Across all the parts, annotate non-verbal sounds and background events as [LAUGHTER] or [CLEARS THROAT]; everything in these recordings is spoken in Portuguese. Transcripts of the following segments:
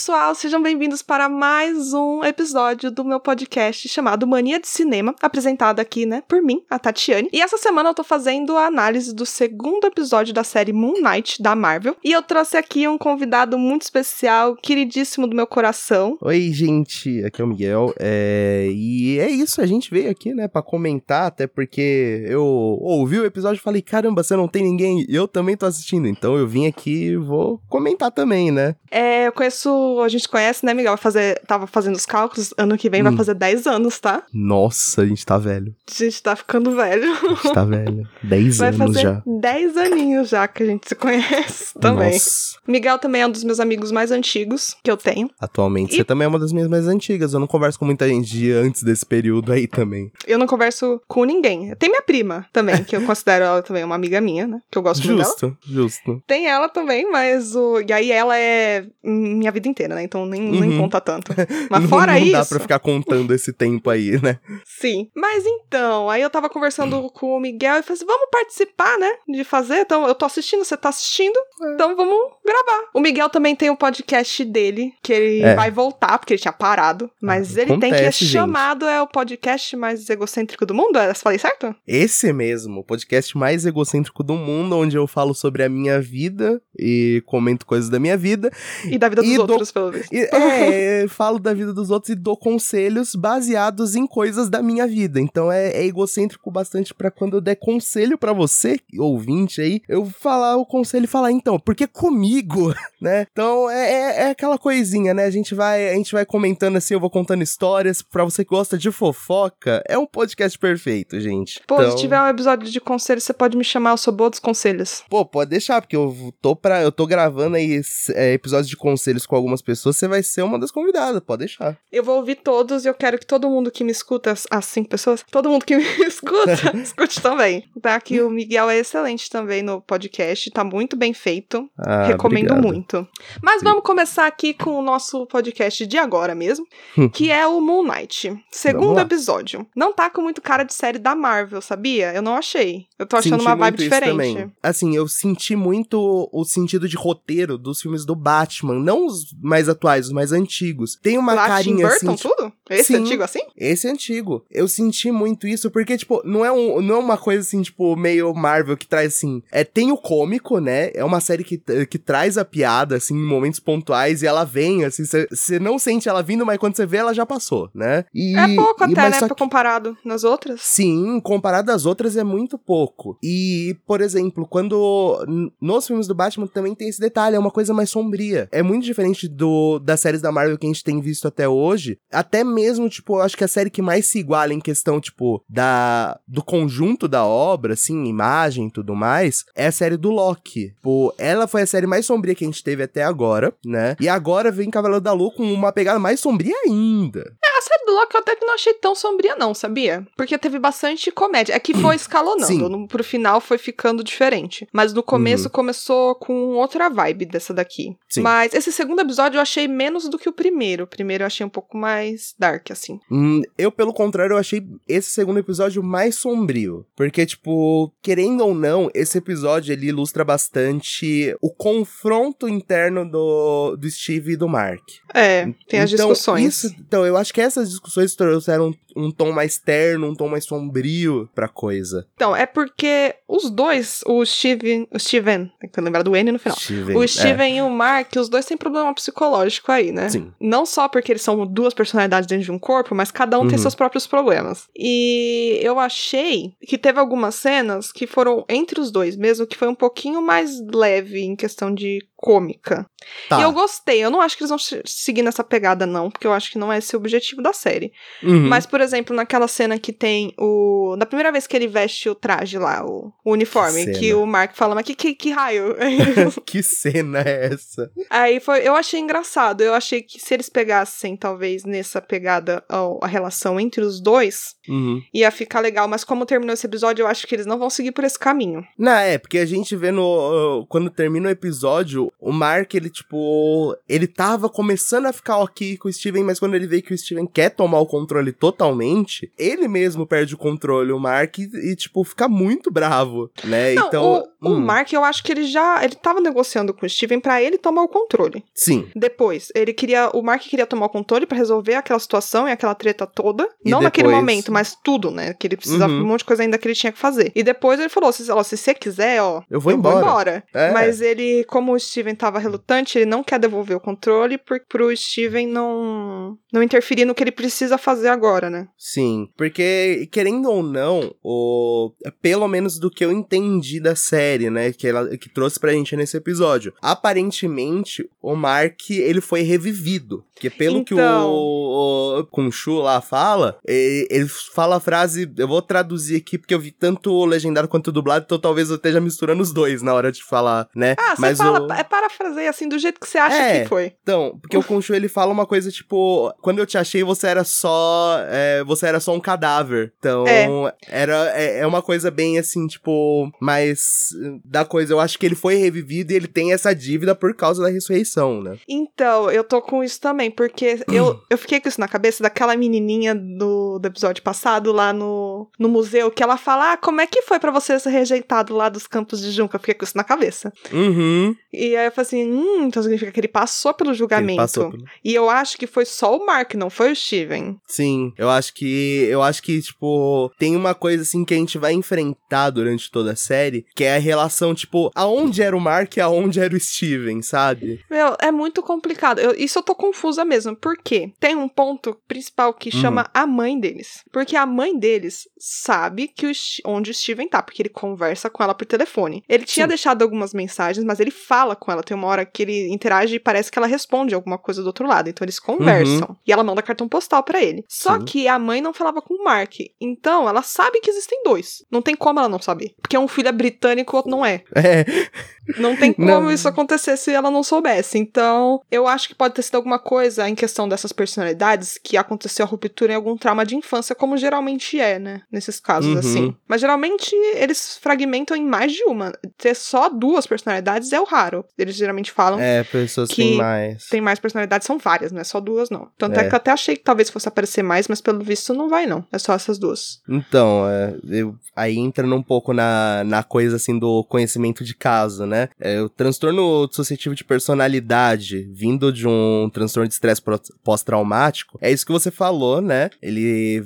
pessoal, sejam bem-vindos para mais um episódio do meu podcast chamado Mania de Cinema, apresentado aqui, né, por mim, a Tatiane. E essa semana eu tô fazendo a análise do segundo episódio da série Moon Knight da Marvel, e eu trouxe aqui um convidado muito especial, queridíssimo do meu coração. Oi, gente, aqui é o Miguel. É... E é isso, a gente veio aqui, né, para comentar, até porque eu ouvi o episódio e falei, caramba, você não tem ninguém, eu também tô assistindo, então eu vim aqui e vou comentar também, né? É, eu conheço, a gente conhece, né, Miguel? Vai fazer, tava fazendo os cálculos, ano que vem hum. vai fazer 10 anos, tá? Nossa, a gente tá velho. A gente tá ficando velho. A gente tá velho. 10 anos já. Vai fazer 10 aninhos já que a gente se conhece [LAUGHS] também. Nossa. Miguel também é um dos meus amigos mais antigos que eu tenho. Atualmente, e... você também é uma das minhas mais antigas. Eu não converso com muita gente de antes desse período aí também. Eu não converso com ninguém. Tem minha prima também, que eu considero ela também uma amiga minha, né? Que eu gosto justo, muito dela. Justo, justo. Tem ela também, mas o... E aí ela é minha vida inteira, né? Então nem, uhum. nem conta tanto. [LAUGHS] Mas fora não, não isso. Não dá pra ficar contando esse tempo aí, né? Sim. Mas então, aí eu tava conversando com o Miguel e falei assim: vamos participar, né? De fazer. Então, eu tô assistindo, você tá assistindo. É. Então vamos gravar. O Miguel também tem um podcast dele, que ele é. vai voltar, porque ele tinha parado. Mas ah, ele acontece, tem que é chamado é o podcast mais egocêntrico do mundo. Eu falei certo? Esse mesmo, o podcast mais egocêntrico do mundo, onde eu falo sobre a minha vida e comento coisas da minha vida. E da vida dos outros, pelo visto. [LAUGHS] é, falo da vida dos outros e dou conselhos baseados em coisas da minha vida. Então é, é egocêntrico bastante para quando eu der conselho para você, ouvinte aí, eu falar o conselho e falar, então, porque comigo, [LAUGHS] né? Então é, é, é, aquela coisinha, né? A gente vai, a gente vai comentando assim, eu vou contando histórias. para você que gosta de fofoca, é um podcast perfeito, gente. Pô, então... se tiver um episódio de conselho, você pode me chamar, eu sou boa dos conselhos. Pô, pode deixar, porque eu tô para eu tô gravando aí é, episódios de conselhos com algumas pessoas, você vai ser uma das convidadas, pode deixar. Eu vou ouvir todos e eu quero que todo mundo que me escuta, as cinco pessoas, todo mundo que me [LAUGHS] escuta, [LAUGHS] escute também. Tá? Que o Miguel é excelente também no podcast, tá muito bem feito. Ah, Recomendo obrigado. muito. Mas vamos começar aqui com o nosso podcast de agora mesmo, que é o Moon Knight. Segundo episódio. Não tá com muito cara de série da Marvel, sabia? Eu não achei. Eu tô achando senti uma vibe diferente. Assim, eu senti muito o sentido de roteiro dos filmes do Batman, não os mais atuais, os mais antigos. Tem uma Lá carinha Tim Burton, assim. tudo? Esse Sim, antigo assim? Esse é antigo. Eu senti muito isso, porque, tipo, não é, um, não é uma coisa assim, tipo, meio Marvel que traz assim. É, tem o cômico, né? É uma série que, que traz a piada, assim, em momentos pontuais, e ela vem, assim, você não sente ela vindo, mas quando você vê, ela já passou, né? E, é pouco e, até, né? Que... Comparado nas outras. Sim, comparado às outras é muito pouco. E, por exemplo, quando. Nos filmes do Batman também tem esse detalhe, é uma coisa mais sombria. É muito diferente do das séries da Marvel que a gente tem visto até hoje. Até mesmo, tipo, eu acho que a série que mais se iguala em questão, tipo, da do conjunto da obra, assim, imagem e tudo mais, é a série do Loki. Tipo, ela foi a série mais sombria que a gente teve até agora, né? E agora vem Cavaleiro da Lua com uma pegada mais sombria ainda. É, a série do Loki eu até que não achei tão sombria, não, sabia? Porque teve bastante comédia. É que foi [CLEARS THROAT] escalonando. No, pro final foi ficando diferente. Mas no começo uhum. começou com outra vibe dessa daqui. Sim. Mas esse segundo episódio eu achei menos do que o primeiro. O primeiro eu achei um pouco mais dark, assim. Hum, eu, pelo contrário, eu achei esse segundo episódio mais sombrio. Porque, tipo, querendo ou não, esse episódio ele ilustra bastante o confronto interno do, do Steve e do Mark. É, tem as então, discussões. Isso, então, eu acho que essas discussões trouxeram um tom mais terno, um tom mais sombrio pra coisa. Então, é porque os dois, o Steven, o Steven, tem que lembrar do N no final. Steven, o Steven é. e o Mark, os dois têm problema psicológico aí, né? Sim. Não só porque eles são duas personalidades dentro de um corpo, mas cada um uhum. tem seus próprios problemas. E eu achei que teve algumas cenas que foram entre os dois mesmo, que foi um pouquinho mais leve em questão de cômica. Tá. E eu gostei. Eu não acho que eles vão seguir nessa pegada, não, porque eu acho que não é esse o objetivo da série. Uhum. Mas, por exemplo, naquela cena que tem o. Da primeira vez que ele veste o traje lá, o, o uniforme, que, que, o Mark fala, mas que, que, que raio? [LAUGHS] que cena é essa? Aí foi. Eu achei engraçado. Eu achei que se eles pegassem, talvez, nessa pegada, a, relação entre os dois, uhum. ia ficar legal. Mas como terminou esse episódio, eu acho que eles não vão seguir por esse caminho. Não, é, porque a gente vê no. Quando termina o episódio, o Mark, ele, tipo, ele tava começando a ficar ok com o Steven, mas quando ele vê que o Steven quer tomar o controle totalmente, ele mesmo perde o controle, o Mark, e, e tipo, fica muito bravo, né? Não, então. O hum. Mark, eu acho que ele já. Ele tava negociando com o Steven para ele tomar o controle. Sim. Depois, ele queria. O Mark queria tomar o controle para resolver aquela situação e aquela treta toda. E não depois... naquele momento, mas tudo, né? Que ele precisava uhum. um monte de coisa ainda que ele tinha que fazer. E depois ele falou: se, ó, se você quiser, ó. Eu vou eu embora. Vou embora. É. Mas ele, como o Steven tava relutante, ele não quer devolver o controle por, pro Steven não, não interferir no que ele precisa fazer agora, né? Sim. Porque, querendo ou não, o pelo menos do que eu entendi da série, né, que ela que trouxe pra gente nesse episódio. Aparentemente, o Mark, ele foi revivido, porque pelo então... que o, então. o Khonshu lá fala, ele, ele, fala a frase, eu vou traduzir aqui porque eu vi tanto o legendado quanto o dublado, então talvez eu esteja misturando os dois na hora de falar, né? Ah, você fala, o... é parafraseia assim do jeito que você acha é, que foi. Então, porque o Khonshu ele fala uma coisa tipo, quando eu te achei você era só, é, você era só um cadáver. Então, é. era é, é uma coisa bem assim, tipo, mais da coisa. Eu acho que ele foi revivido e ele tem essa dívida por causa da ressurreição, né? Então, eu tô com isso também, porque eu, [CLEARS THROAT] eu fiquei com isso na cabeça daquela menininha do, do episódio passado lá no, no museu, que ela fala: Ah, como é que foi para você ser rejeitado lá dos campos de Junca? Eu fiquei com isso na cabeça. Uhum. E aí eu falei assim: hum, então significa que ele passou pelo julgamento. Passou pelo... E eu acho que foi só o Mark, não foi o Steven. Sim, eu acho que. Eu acho que, tipo, tem uma coisa assim que a gente vai enfrentar durante toda a série, que é a relação, tipo, aonde era o Mark e aonde era o Steven, sabe? Meu, é muito complicado. Eu, isso eu tô confusa mesmo. Por quê? Tem um ponto principal que uhum. chama a mãe deles. Porque a mãe deles sabe que o, onde o Steven tá, porque ele conversa com ela por telefone. Ele tinha Sim. deixado algumas mensagens, mas ele fala com ela. Tem uma hora que ele interage e parece que ela responde alguma coisa do outro lado. Então eles conversam. Uhum. E ela manda cartão postal para ele. Só Sim. que a mãe não falava com o Mark. Então ela sabe que existem dois. Não tem como ela não saber. Porque um filho é britânico, outro não é. É. Não tem [LAUGHS] como não. isso acontecer se ela não soubesse. Então, eu acho que pode ter sido alguma coisa em questão dessas personalidades que aconteceu a ruptura em algum trauma de infância, como geralmente é, né? Nesses casos, uhum. assim. Mas geralmente eles fragmentam em mais de uma. Ter só duas personalidades é o raro. Eles geralmente falam. É, pessoas que têm mais. Tem mais personalidades, são várias, não é só duas, não. Tanto é. é. que eu até achei que talvez fosse aparecer mais, mas pelo visto não vai, não. É só essas duas. Então, é, eu, aí entrando um pouco na, na coisa assim do conhecimento de caso, né? É, o transtorno dissociativo de personalidade vindo de um transtorno de estresse pós-traumático, é isso que você falou, né? Ele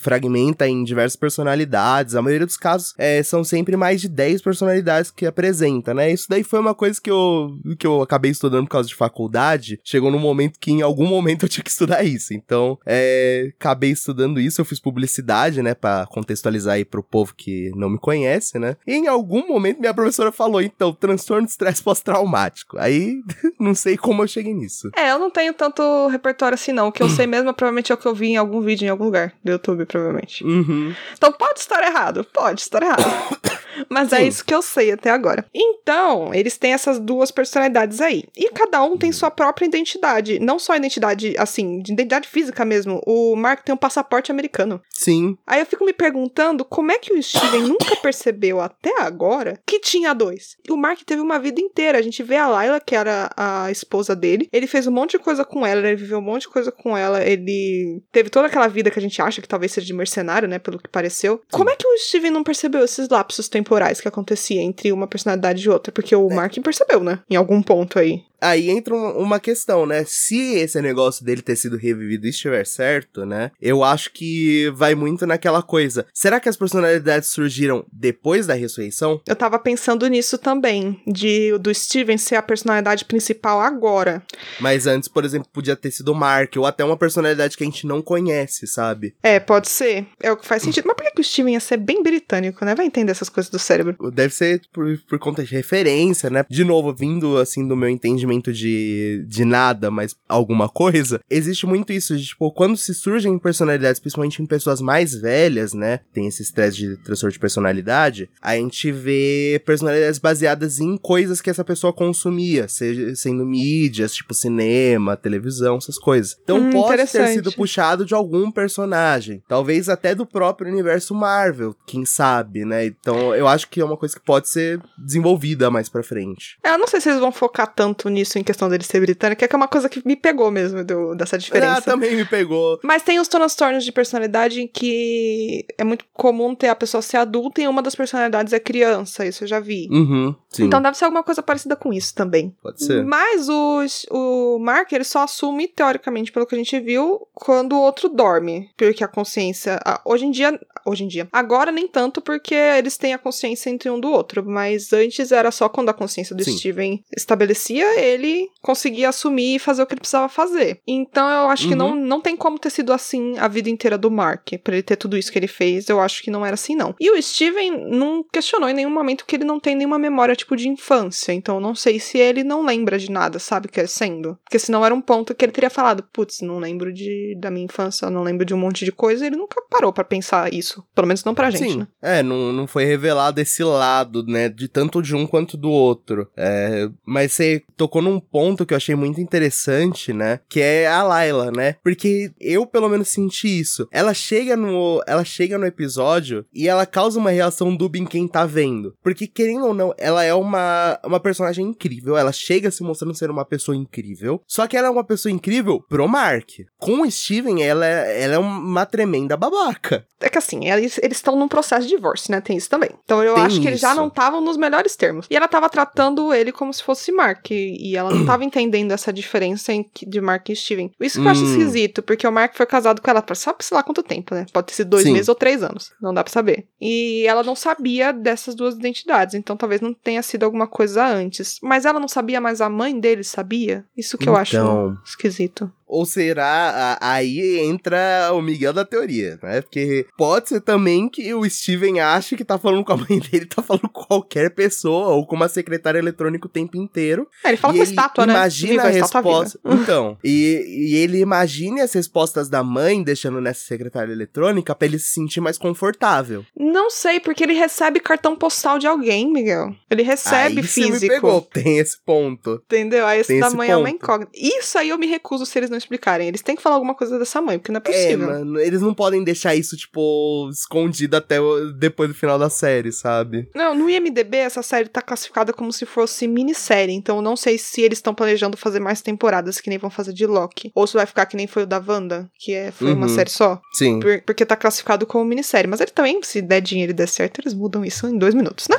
fragmenta em diversas personalidades. A maioria dos casos é, são sempre mais de 10 personalidades que apresenta, né? Isso daí foi uma coisa que eu, que eu acabei estudando por causa de faculdade. Chegou num momento que em algum momento eu tinha que estudar isso. Então, é, acabei estudando isso. Eu fiz publicidade, né? Pra contextualizar aí pro povo que não me conhece, né? E em algum momento minha professora falou, então, transtorno de estresse pós-traumático. Aí, [LAUGHS] não sei como eu cheguei nisso. É, eu não tenho tanto repertório assim, não. O que eu [CLEARS THROAT] sei mesmo é provavelmente é o que eu vi em algum vídeo em algum lugar do YouTube, provavelmente. Uhum. Então pode estar errado, pode estar errado. [COUGHS] Mas é Sim. é isso que eu sei até agora. Então, eles têm essas duas personalidades aí. E cada um tem sua própria identidade. Não só identidade, assim, de identidade física mesmo. O Mark tem um passaporte americano. Sim. Aí eu fico me perguntando como é que o Steven [COUGHS] nunca percebeu até agora que tinha dois. O Mark teve uma vida inteira. A gente vê a Layla, que era a esposa dele. Ele fez um monte de coisa com ela, ele viveu um monte de coisa com ela. Ele teve toda aquela vida que a gente acha que talvez seja de mercenário, né? Pelo que pareceu. Como é que o Steven não percebeu esses lapsos temporais? Temporais que acontecia entre uma personalidade e outra, porque o é. Mark percebeu, né? Em algum ponto aí. Aí entra uma questão, né? Se esse negócio dele ter sido revivido estiver certo, né? Eu acho que vai muito naquela coisa. Será que as personalidades surgiram depois da ressurreição? Eu tava pensando nisso também, de do Steven ser a personalidade principal agora. Mas antes, por exemplo, podia ter sido o Mark, ou até uma personalidade que a gente não conhece, sabe? É, pode ser. É o que faz sentido. Mas por que, o Steven ia ser bem britânico, né? Vai entender essas coisas do cérebro. Deve ser por, por conta de referência, né? De novo, vindo assim do meu entendimento entendimento de, de nada, mas alguma coisa, existe muito isso, de, tipo, quando se surgem personalidades, principalmente em pessoas mais velhas, né, tem esse estresse de transtorno de personalidade, a gente vê personalidades baseadas em coisas que essa pessoa consumia, seja, sendo mídias, tipo cinema, televisão, essas coisas. Então hum, pode ter sido puxado de algum personagem, talvez até do próprio universo Marvel, quem sabe, né? Então eu acho que é uma coisa que pode ser desenvolvida mais pra frente. É, eu não sei se eles vão focar tanto nisso em questão dele ser britânico, é que é uma coisa que me pegou mesmo do, dessa diferença. Ah, também me pegou. Mas tem os transtornos de personalidade em que é muito comum ter a pessoa ser adulta e uma das personalidades é criança, isso eu já vi. Uhum. Então deve ser alguma coisa parecida com isso também. Pode ser. Mas o, o Mark, ele só assume, teoricamente, pelo que a gente viu, quando o outro dorme. Porque a consciência. a- hoje em dia. Hoje em dia. Agora nem tanto, porque eles têm a consciência entre um do outro. Mas antes era só quando a consciência do Sim. Steven estabelecia, ele conseguia assumir e fazer o que ele precisava fazer. Então eu acho que Uhum. não, não tem como ter sido assim a vida inteira do Mark. Pra ele ter tudo isso que ele fez, eu acho que não era assim, não. E o Steven não questionou em nenhum momento que ele não tem nenhuma memória, tipo, de infância. Então eu não sei se ele não lembra de nada, sabe, crescendo. Porque senão era um ponto que ele teria falado, putz, não lembro de, da minha infância, não lembro de um monte de coisa. Ele nunca parou pra pensar isso. Pelo menos não pra gente, Sim, né? é, não, não foi revelado esse lado, né, de tanto de um quanto do outro. É, mas você tocou num ponto que eu achei muito interessante, né, que é a Layla, né, porque eu pelo menos senti isso. Ela chega no, ela chega no episódio e ela causa uma reação dúbia em quem tá vendo. Porque querendo ou não, ela é uma, uma personagem incrível, ela chega se mostrando ser uma pessoa incrível, só que ela é uma pessoa incrível pro Mark. Com o Steven, ela, é- ela é uma tremenda babaca. É que assim, eles estão num processo de divórcio, né? Tem isso também. Então eu Tem acho que eles já não estavam nos melhores termos. E ela tava tratando ele como se fosse Mark. E e ela não tava [CLEARS THROAT] entendendo essa diferença de Mark e Steven. Isso que eu acho Hum. esquisito, porque o Mark foi casado com ela por sabe sei lá quanto tempo, né? Pode ter sido dois Sim. meses ou três anos. Não dá pra saber. E ela não sabia dessas duas identidades. Então talvez não tenha sido alguma coisa antes. Mas ela não sabia, mas a mãe dele sabia. Isso que eu acho Então. esquisito. Ou será, a- aí entra o Miguel da teoria, né? Porque pode ser também que o Steven ache que tá falando com a mãe [LAUGHS] dele, tá falando com qualquer pessoa, ou com uma secretária eletrônica o tempo inteiro. É, ele fala com ele estátua, né? imagina a resposta. [LAUGHS] Então, e, e ele imagine as respostas da mãe, deixando nessa secretária eletrônica, pra ele se sentir mais confortável. Não sei, porque ele recebe cartão postal de alguém, Miguel. Ele recebe aí você me físico. pegou, tem esse ponto. Entendeu? Aí esse Tem da esse mãe é uma ponto. incógnita. Isso aí eu me recuso se eles não explicarem. Eles têm que falar alguma coisa dessa mãe, porque não é É, possível. mano, eles não podem deixar isso, tipo, escondido até depois do final da série, sabe? Não, no IMDB essa série tá classificada como se fosse minissérie, então eu não sei se eles estão planejando fazer mais temporadas que nem vão fazer de Loki, ou se vai ficar que nem foi o da Wanda, que é, foi uma Uhum. série só, Sim. por- porque tá classificado como minissérie. Mas ele também, se der dinheiro e der certo, eles mudam isso em dois minutos, né?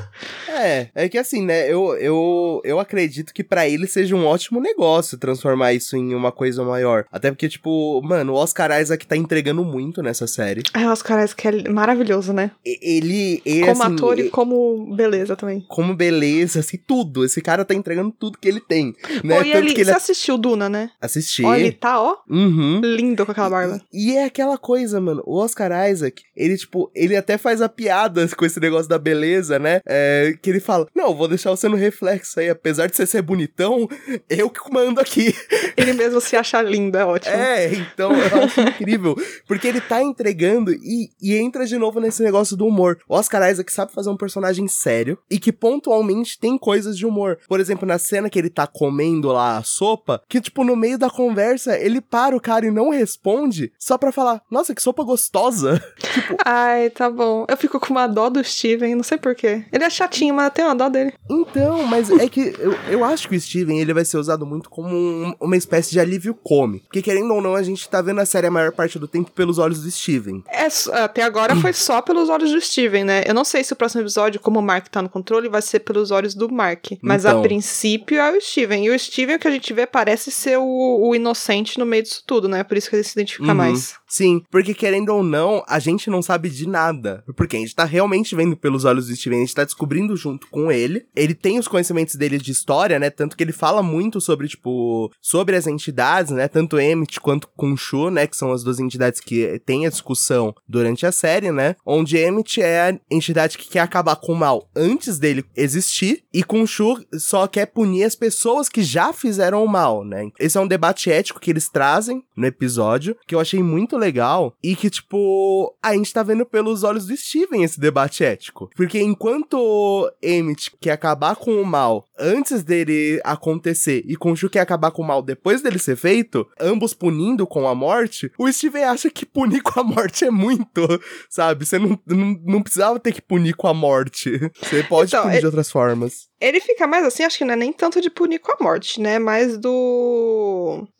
É, é que assim, né, eu, eu, eu acredito que pra ele seja um ótimo negócio transformar isso em uma coisa maior. Até porque, tipo, mano, o Oscar Isaac tá entregando muito nessa série. Ai, os caras que é maravilhoso, né? E- Ele, ele como assim, ator e e- como beleza também. como beleza, assim, tudo. Esse cara tá entregando tudo que ele tem, né? Pô, e ele, que ele você assistiu Duna, né? assistir. Ó, ele tá, ó, Uhum. lindo com aquela barba. E é aquela coisa, mano. O Oscar Isaac, ele, tipo, ele até faz a piada com esse negócio da beleza, né? É, que ele fala: Não, vou deixar você no reflexo aí. Apesar de você ser bonitão, eu que mando aqui. Ele mesmo se acha lindo, [LAUGHS] é ótimo. É, então eu acho [LAUGHS] incrível. Porque ele tá entregando e, e entra de novo nesse negócio do humor. O Oscar Isaac sabe fazer um personagem sério e que pontualmente tem coisas de humor. Por exemplo, na cena que ele tá comendo lá a sopa, que, tipo, no meio da conversa, ele para o cara e não responde só pra falar: Nossa, que sopa gostosa. [LAUGHS] Ai, tá bom. Eu fico com uma dó do Steven, não sei porquê. Ele é chatinho, mas eu tenho uma dó dele. Então, mas é que eu, eu acho que o Steven ele vai ser usado muito como um- uma espécie de alívio cômico. Porque querendo ou não, a gente tá vendo a série a maior parte do tempo pelos olhos do Steven. É, até agora foi só pelos olhos do Steven, né? Eu não sei se o próximo episódio, como o Mark tá no controle, vai ser pelos olhos do Mark. Mas a Então. princípio é o Steven. E o Steven, o que a gente vê, parece ser o, o inocente no meio disso tudo, né? Por isso que ele se identifica Uhum. mais. Sim, porque querendo ou não, a gente não sabe de nada. Porque a gente tá realmente vendo pelos olhos do Steven, a gente tá descobrindo junto com ele. Ele tem os conhecimentos dele de história, né? Tanto que ele fala muito sobre, tipo, sobre as entidades, né? Tanto Emmett quanto Khonshu, né? Que são as duas entidades que tem a discussão durante a série, né? Onde Emmett é a entidade que quer acabar com o mal antes dele existir, e Khonshu só quer punir as pessoas que já fizeram o mal, né? Esse é um debate ético que eles trazem no episódio, que eu achei muito legal, e que, tipo, a gente tá vendo pelos olhos do Steven esse debate ético. Porque enquanto Emmett quer acabar com o mal antes dele acontecer, e Khonshu quer acabar com o mal depois dele ser feito, ambos punindo com a morte, o Steven acha que punir com a morte é muito, [LAUGHS] sabe? Você não, não, não precisava ter que punir com a morte. Você pode Então, punir é- de outras formas. Ele fica mais assim, acho que não é nem tanto de punir com a morte, né? Mas do.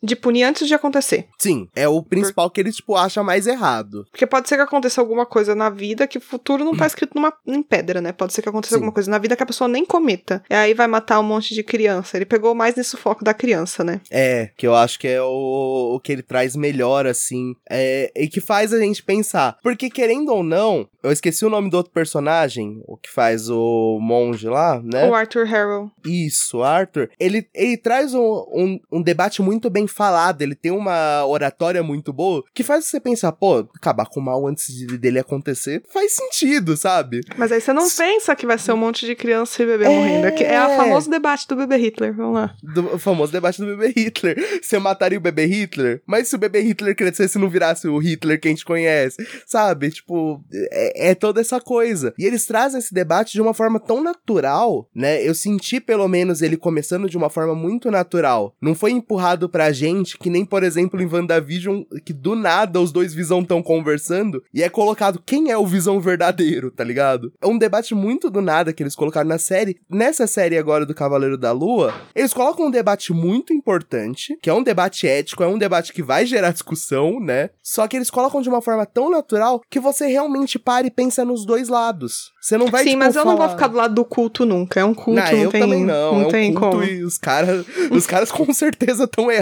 De punir antes de acontecer. Sim, é o principal Por... que ele, tipo, acha mais errado. Porque pode ser que aconteça alguma coisa na vida que o futuro não tá escrito numa, em pedra, né? Pode ser que aconteça Sim. alguma coisa na vida que a pessoa nem cometa. E aí vai matar um monte de criança. Ele pegou mais nesse foco da criança, né? É, que eu acho que é o, o que ele traz melhor, assim. É, e que faz a gente pensar. Porque, querendo ou não, eu esqueci o nome do outro personagem, o que faz o monge lá, né? O Arthur Harrow. Isso, Arthur. Ele, ele traz um, um, um, debate muito bem falado, ele tem uma oratória muito boa, que faz você pensar, pô, acabar com o mal antes de, dele acontecer, faz sentido, sabe? Mas aí você não S pensa que vai ser um monte de criança e bebê é... morrendo. É o famoso debate do bebê Hitler, vamos lá. Do, o famoso debate do bebê Hitler. Você mataria o bebê Hitler? Mas se o bebê Hitler crescesse e não virasse o Hitler que a gente conhece, sabe? Tipo, é, é toda essa coisa. E eles trazem esse debate de uma forma tão natural, né? Eu senti pelo menos ele começando de uma forma muito natural. Não foi empurrado pra gente, que nem, por exemplo, em WandaVision, que do nada os dois Visão estão conversando e é colocado quem é o Visão verdadeiro, tá ligado? É um debate muito do nada que eles colocaram na série. Nessa série agora do Cavaleiro da Lua, eles colocam um debate muito importante, que é um debate ético, é um debate que vai gerar discussão, né? Só que eles colocam de uma forma tão natural que você realmente para e pensa nos dois lados. Você não vai Sim, tipo, mas eu falar... não vou ficar do lado do culto nunca. É um culto, não, não eu tem, também não. não é um tem culto como. e os caras, os caras [LAUGHS] com certeza estão errados.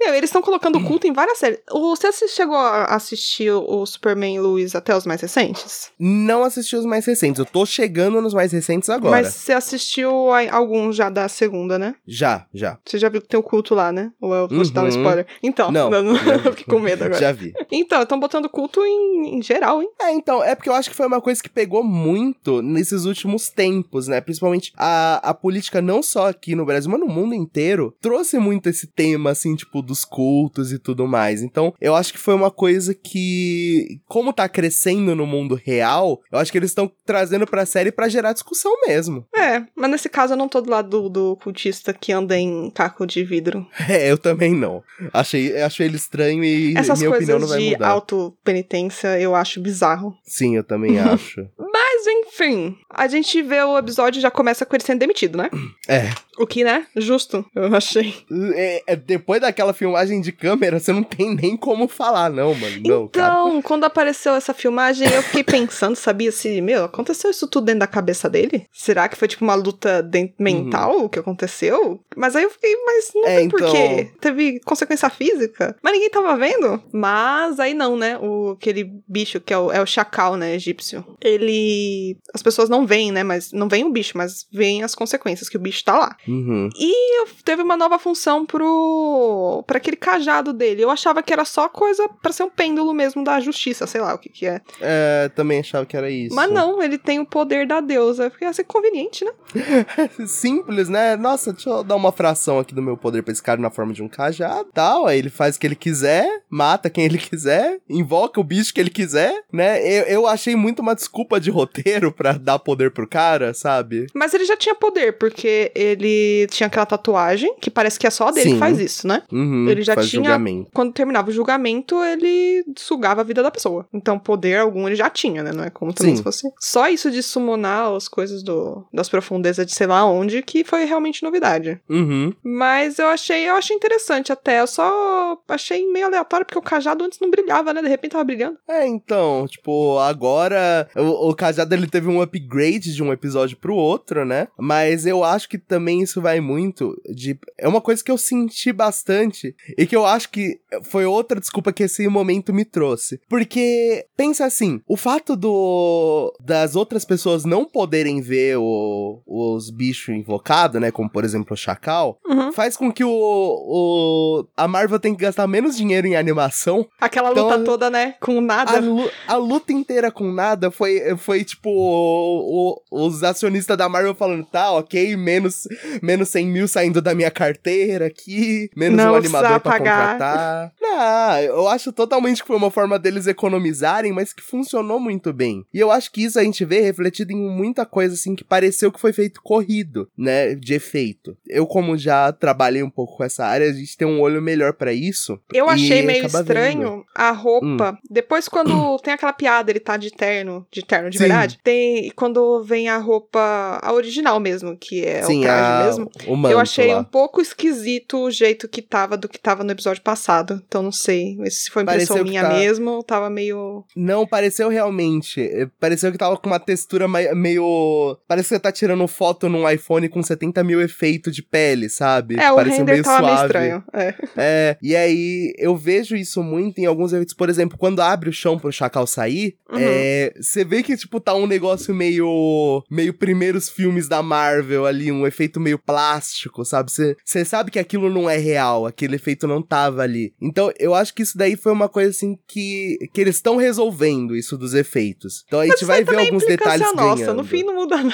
Meu, eles estão colocando culto em várias séries. Você chegou a assistir o Superman Luiz até os mais recentes? Não assisti os mais recentes. Eu tô chegando nos mais recentes agora. Mas você assistiu alguns já da segunda, né? Já, já. Você já viu que tem o culto lá, né? Ou eu vou uhum. te dar um uhum. spoiler? Então, não, [LAUGHS] não, não eu fiquei com medo agora. Já vi. Então, estão botando culto em, em geral, hein? É, então, é porque eu acho que foi uma coisa que pegou muito nesses últimos tempos, né? Principalmente a, a política, não só aqui no Brasil, mas no mundo inteiro, trouxe muito esse tema, assim, tipo, dos cultos e tudo mais. Então, eu acho que foi uma coisa que, como tá crescendo no mundo real, eu acho que eles estão trazendo pra série para gerar discussão mesmo. É, mas nesse caso eu não tô do lado do, do cultista que anda em caco de vidro. [LAUGHS] É, eu também não. Achei, achei ele estranho e Essas minha opinião não vai mudar. Essas coisas de auto-penitência eu acho bizarro. Sim, eu também [LAUGHS] acho. mas enfim, a gente vê o episódio e já começa com ele sendo demitido, né? É. O que, né? Justo, eu achei. É, é, depois daquela filmagem de câmera, você não tem nem como falar, não, mano. Não, então, cara. quando apareceu essa filmagem, eu fiquei pensando, sabia, se, meu, aconteceu isso tudo dentro da cabeça dele? Será que foi tipo uma luta mental uhum. que aconteceu? Mas aí eu fiquei, mas não é, tem então... porquê. Teve consequência física. Mas ninguém tava vendo. Mas aí não, né? O, aquele bicho que é o, é o chacal, né, egípcio. Ele. As pessoas não veem, né? Mas não veem o bicho, mas veem as consequências que o bicho tá lá. Uhum. E teve uma nova função pro. para aquele cajado dele. Eu achava que era só coisa para ser um pêndulo mesmo da justiça, sei lá o que que é. É, também achava que era isso. Mas não, ele tem o poder da deusa. Porque ia ser conveniente, né? [LAUGHS] Simples, né? Nossa, deixa eu dar uma fração aqui do meu poder pra esse cara na forma de um cajado. Tal, aí ele faz o que ele quiser, mata quem ele quiser, invoca o bicho que ele quiser, né? Eu, eu achei muito uma desculpa de roteiro para dar poder pro cara, sabe? Mas ele já tinha poder, porque ele tinha aquela tatuagem, que parece que é só dele Sim. que faz isso, né? Uhum, ele já tinha. Julgamento. Quando terminava o julgamento, ele sugava a vida da pessoa. Então, poder algum ele já tinha, né? Não é como também Sim. se fosse. Só isso de summonar as coisas do, das profundezas de sei lá onde, que foi realmente novidade. Uhum. Mas eu achei, eu achei interessante até. Eu só achei meio aleatório, porque o cajado antes não brilhava, né? De repente tava brilhando. É, então, tipo, agora o, o cajado ele teve um upgrade de um episódio pro outro, né? Mas eu acho que também isso vai muito de. É uma coisa que eu senti bastante e que eu acho que foi outra desculpa que esse momento me trouxe. Porque, pensa assim, o fato do das outras pessoas não poderem ver o, os bichos invocados, né? Como por exemplo o Chacal, uhum. faz com que o, o a Marvel tenha que gastar menos dinheiro em animação. Aquela então, luta toda, né? Com nada. A, a, luta inteira com nada foi, foi tipo o, o, os acionistas da Marvel falando, tá, ok, menos menos 100 mil saindo da minha carteira aqui, menos Não um animador pra pagar. contratar. Não, eu acho totalmente que foi uma forma deles economizarem, mas que funcionou muito bem. E eu acho que isso a gente vê refletido em muita coisa, assim, que pareceu que foi feito corrido, né, de efeito. Eu, como já trabalhei um pouco com essa área, a gente tem um olho melhor para isso. Eu achei meio estranho vendo. a roupa. Depois, quando [CLEARS THROAT] tem aquela piada, ele tá de terno, de terno de Sim. verdade. Tem. E quando vem a roupa, a original mesmo, que é Sim, o traje a- mesmo. o manto eu achei lá. um pouco esquisito o jeito que tava do que tava no episódio passado. Então não sei se foi impressão Pareceu minha tá- mesmo ou tava meio. Não, pareceu realmente. eh, Pareceu que tava com uma textura meio. Parece que você tá tirando foto num iPhone com 70 mil efeitos de pele, sabe? É, o Pareceu render meio tava meio suave. estranho. É. É, e aí eu vejo isso muito em alguns eventos. Por exemplo, quando abre o chão pro Chacal sair, Uhum. é, você vê que, tipo, tá um negócio meio. meio primeiros filmes da Marvel ali, um efeito meio plástico, sabe? Você sabe que aquilo não é real, aquele efeito não tava ali. Então, eu acho que isso daí foi uma coisa assim que, que eles estão resolvendo isso dos efeitos. Então a gente vai ver é alguns detalhes nossa. ganhando. No fim não muda nada.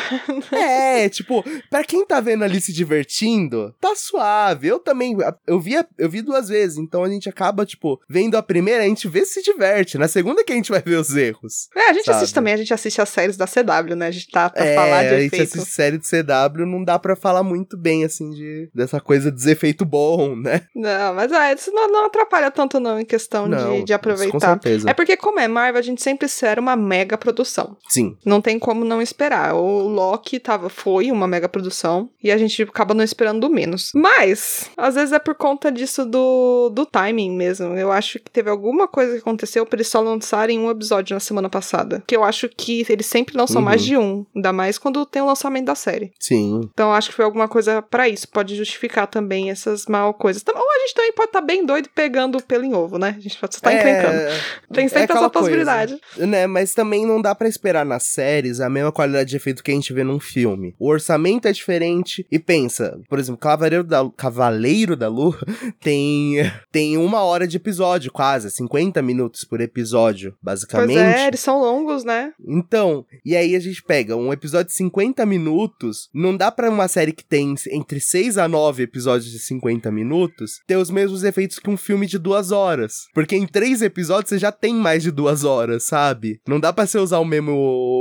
É, tipo, pra quem tá vendo ali se divertindo, tá suave. Eu também, eu vi, eu vi duas vezes, então a gente acaba, tipo, vendo a primeira, a gente vê se diverte. Na segunda que a gente vai ver os erros. É, a gente Sabe? assiste também, a gente assiste as séries da CW, né? A gente tá pra é, falar de a gente efeito. assiste série do CW, não dá pra falar muito bem, assim, de dessa coisa de efeito bom, né? Não, mas é, isso não, não atrapalha tanto não em questão não, de, de Com aproveitar. certeza. É porque, como é Marvel, a gente sempre espera uma mega produção. Sim. Não tem como não esperar. O Loki tava, foi uma mega produção e a gente acaba não esperando menos. Mas, às vezes é por conta disso do, do timing mesmo. Eu acho que teve alguma coisa que aconteceu pra eles só lançarem um episódio na semana passada. Que eu acho que eles sempre lançam Uhum. mais de um. Ainda mais quando tem o lançamento da série. Sim. Então, acho que foi alguma coisa pra isso. Pode justificar também essas mal coisas. Ou a gente também pode estar bem doido pegando pelo em ovo, né? A gente pode estar encrencando. É, Tem sempre aquela essa possibilidade. né? Mas também não dá pra esperar nas séries a mesma qualidade de efeito que a gente vê num filme. O orçamento é diferente e pensa, por exemplo, Cavaleiro da, Cavaleiro da Lua [LAUGHS] tem, tem uma hora de episódio, quase, 50 minutos por episódio, Pois basicamente. é, eles são longos, né? Então, e aí a gente pega um episódio de 50 minutos, não dá pra uma série que tem entre 6 a 9 episódios de 50 minutos ter os mesmos efeitos que um filme de duas horas. Porque em três episódios você já tem mais de duas horas, sabe? Não dá pra você usar o mesmo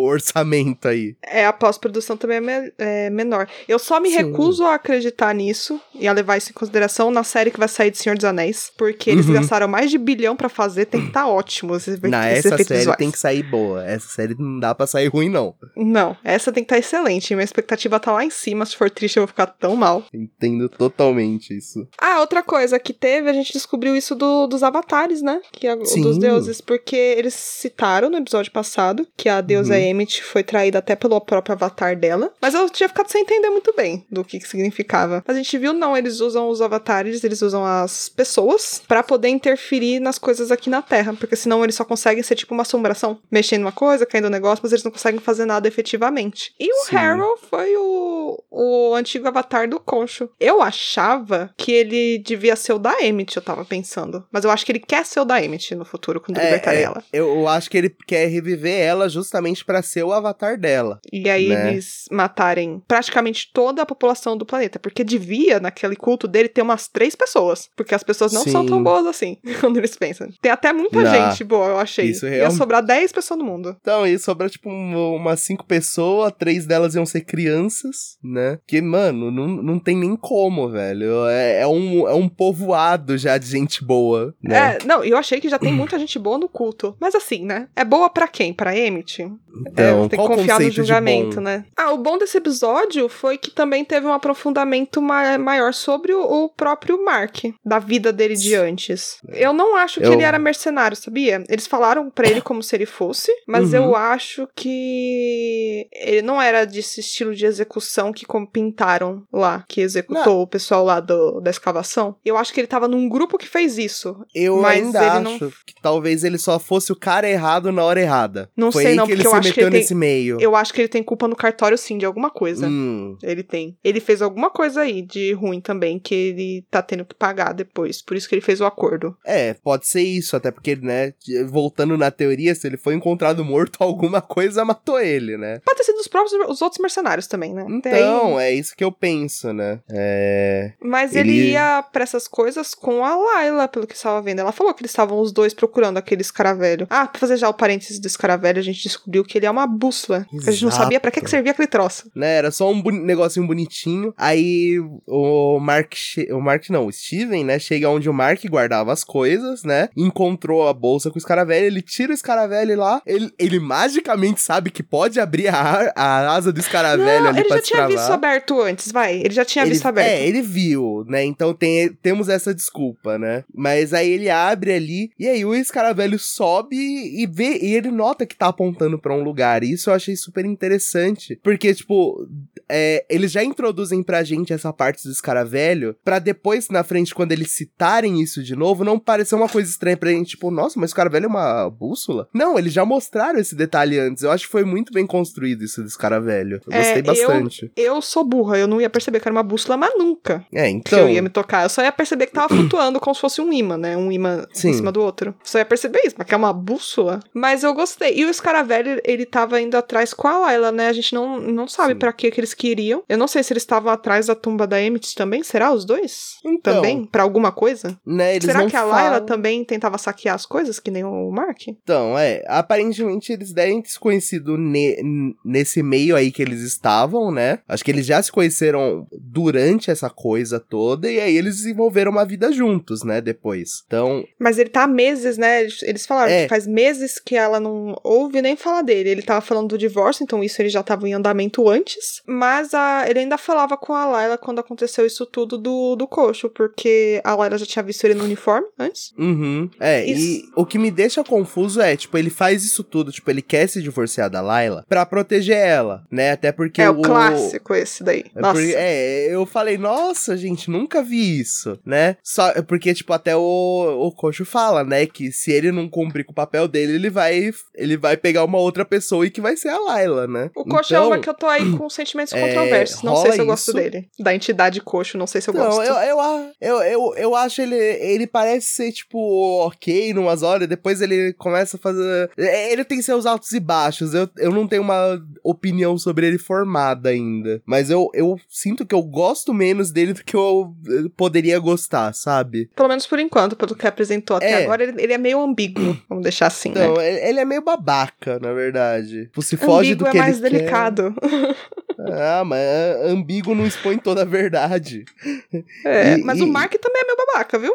orçamento aí. É, a pós-produção também é, me- é menor. Eu só me Sim. recuso a acreditar nisso e a levar isso em consideração na série que vai sair de Senhor dos Anéis. Porque eles Uhum. gastaram mais de bilhão pra fazer, tem que estar ótimo esses, Na esses essa série visuais. tem que sair boa. Essa série não dá pra sair ruim, não. Não, essa tem que estar excelente. Minha expectativa tá lá em cima. Se for triste, eu vou ficar tão mal. Entendo totalmente isso. Ah, outra coisa que teve, a gente descobriu isso do- dos avatares, né? Que Sim. dos deuses, porque eles citaram no episódio passado que a deusa Uhum. Emmett foi traída até pelo próprio avatar dela. Mas eu tinha ficado sem entender muito bem do que, que significava. A gente viu, não, eles usam os avatares, eles usam as pessoas pra poder interferir nas coisas aqui na Terra. Porque senão eles só conseguem ser tipo uma assombração. Mexendo uma coisa, caindo um negócio, mas eles não conseguem fazer nada efetivamente. E o Sim. Harold foi o, o antigo avatar do Concho. Eu achava que ele devia ser o da Emmett, eu tava pensando. Mas eu acho que ele quer ser o da Emmett no futuro, quando libertar É, é, ela. eu acho que ele quer reviver ela justamente pra ser o avatar dela. E aí né? eles matarem praticamente toda a população do planeta. Porque devia, naquele culto dele, ter umas três pessoas. Porque as pessoas não são Sim. tão boas assim, [LAUGHS] quando eles pensam. Tem até muita Não, gente boa, eu achei. isso Ia real- sobrar 10 pessoas no mundo. Então, aí sobra, tipo, um- umas cinco pessoas, três delas iam ser crianças, né? Que, mano, não, não tem nem como, velho. É, é um, é um povoado já de gente boa, né? É, não, eu achei que já tem muita gente boa no culto. Mas assim, né? É boa pra quem? Pra Emmett? então, é, tem que confiar no julgamento, né? Ah, o bom desse episódio foi que também teve um aprofundamento ma- maior sobre o, o próprio Mark, da vida dele de antes. Eu não acho que Eu- ele era mercenário, sabia? Eles falaram pra ele como se ele fosse, mas Uhum. eu acho que ele não era desse estilo de execução que como lá, que executou o pessoal lá do, da escavação. Eu acho que ele tava num grupo que fez isso. Eu ainda ele acho não- que talvez ele só fosse o cara errado na hora errada. Não Foi sei não, que ele porque eu se acho que meteu ele tem- nesse meio. Eu acho que ele tem culpa no cartório, sim, de alguma coisa. Hum, Ele tem. Ele fez alguma coisa aí de ruim também, que ele tá tendo que pagar depois. Por isso que ele fez o acordo. é, pode ser isso, até porque, né, voltando na teoria, se ele foi encontrado morto, [LAUGHS] alguma coisa matou ele, né? Pode ter sido os próprios os outros mercenários também, né? Tem- Então, é isso isso que eu penso, né? É... Mas ele... ele ia pra essas coisas com a Layla, pelo que estava vendo. Ela falou que eles estavam os dois procurando aquele escaravelho. Ah, pra fazer já o parênteses do escaravelho, a gente descobriu que ele é uma bússola. A gente não sabia para que, que servia aquele troço. Né, era só um negocinho bonitinho. Aí o Mark, o Mark não, o Steven, né, chega onde o Mark guardava as coisas, né? Encontrou a bolsa com o escaravelho, ele tira o escaravelho lá, ele, ele magicamente sabe que pode abrir a, a asa do escaravelho não, ali ele pra já tinha visto aberto antes, vai. Ele já tinha ele, visto aberto. É, ele viu, né? Então tem, temos essa desculpa, né? Mas aí ele abre ali, e aí o escaravelho sobe e vê, e ele nota que tá apontando para um lugar. E isso eu achei super interessante. Porque, tipo, é, eles já introduzem pra gente essa parte do escaravelho, para depois, na frente, quando eles citarem isso de novo, não parecer uma coisa estranha pra gente, tipo, nossa, mas o escaravelho é uma bússola? Não, eles já mostraram esse detalhe antes. Eu acho que foi muito bem construído isso do escaravelho. Eu gostei é, bastante. Eu, eu sou burra, eu não ia perceber que era uma bússola, mas nunca. É, então. Eu ia me tocar. Eu só ia perceber que tava [CLEARS THROAT] flutuando como se fosse um imã, né? Um imã Sim. em cima do outro. Só ia perceber isso, mas que é uma bússola. Mas eu gostei. E o escaravelho, ele tava indo atrás com a né? A gente não, não sabe para que que eles queriam. Eu não sei se eles estavam atrás da tumba da Emmett também. Será os dois? Então, também? para alguma coisa? Né, Será que a falam... Layla também tentava saquear as coisas, que nem o Mark? Então, é. Aparentemente eles devem ter se conhecido ne nesse meio aí que eles estavam, né? Acho que eles já se conheceram durante essa coisa toda e aí eles desenvolveram uma vida juntos, né? Depois. Então. Mas ele tá há meses, né? Eles falaram é. que faz meses que ela não ouve nem falar dele. Ele tava falando do divórcio, então isso ele já tava em andamento antes. Mas a, ele ainda falava com a Layla quando aconteceu isso tudo do, do coxo, porque a Layla já tinha visto ele no uniforme antes. Uhum. É, isso. e o que me deixa confuso é, tipo, ele faz isso tudo, tipo, ele quer se divorciar da Layla pra proteger ela, né? Até porque. É o, o clássico esse daí. É nossa. Porque, é, eu falei, nossa, gente, nunca vi isso, né? Só porque, tipo, até o, o coxo fala, né? Que se ele não cumprir com o papel dele, ele vai, ele vai pegar uma outra pessoa e que vai ser a Layla, né? O coxo é então, é uma que eu tô aí com sentimentos é, controversos. Não sei se eu gosto dele. Da entidade coxo, não sei se eu não, gosto. Eu, eu, eu, eu, eu acho ele. Ele parece ser, tipo, ok numas horas, depois ele começa a fazer. É, ele tem seus altos e baixos. Eu, eu não tenho uma opinião sobre ele formada ainda. Mas eu, eu sinto que eu gosto menos dele do que eu poderia gostar, sabe? Pelo menos por enquanto, pelo que apresentou até é. agora, ele, ele, é meio ambíguo, [CLEARS THROAT] vamos deixar assim, então, né? ele é meio babaca, na verdade. Tipo, se foge do que é mais delicado. [LAUGHS] Ah, mas ambíguo não expõe toda a verdade. É, e, mas e... o Mark também é meio babaca, viu?